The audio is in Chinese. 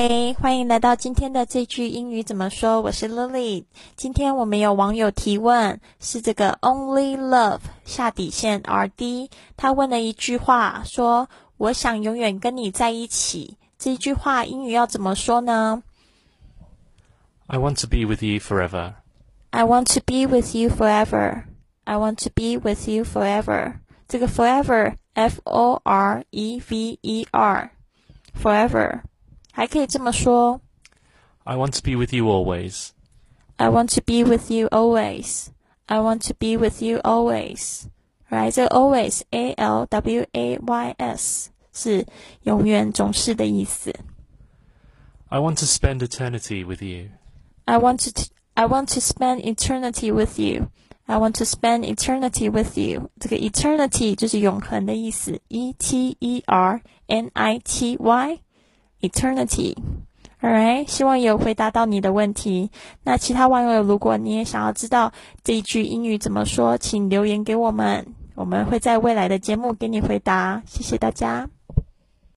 嘿，欢迎来到今天的这句英语怎么说？我是 Lily。今天我们有网友提问，是这个 Only Love 下底线 R D，他问了一句话，说：“我想永远跟你在一起。”这句话英语要怎么说呢？I want to be with you forever. I want to be with you forever. I want to be with you forever. 这个 forever F O R E V E R forever 还可以这么说。I want to be with you always. I want to be with you always. I want to be with you always. Right，这个 always A L W A Y S 是永远、总是的意思。I want to spend eternity with you. I want to I want to spend eternity with you. I want to spend eternity with you。这个 eternity 就是永恒的意思，e t e r n i t y eternity。All right，希望有回答到你的问题。那其他网友，如果你也想要知道这一句英语怎么说，请留言给我们，我们会在未来的节目给你回答。谢谢大家。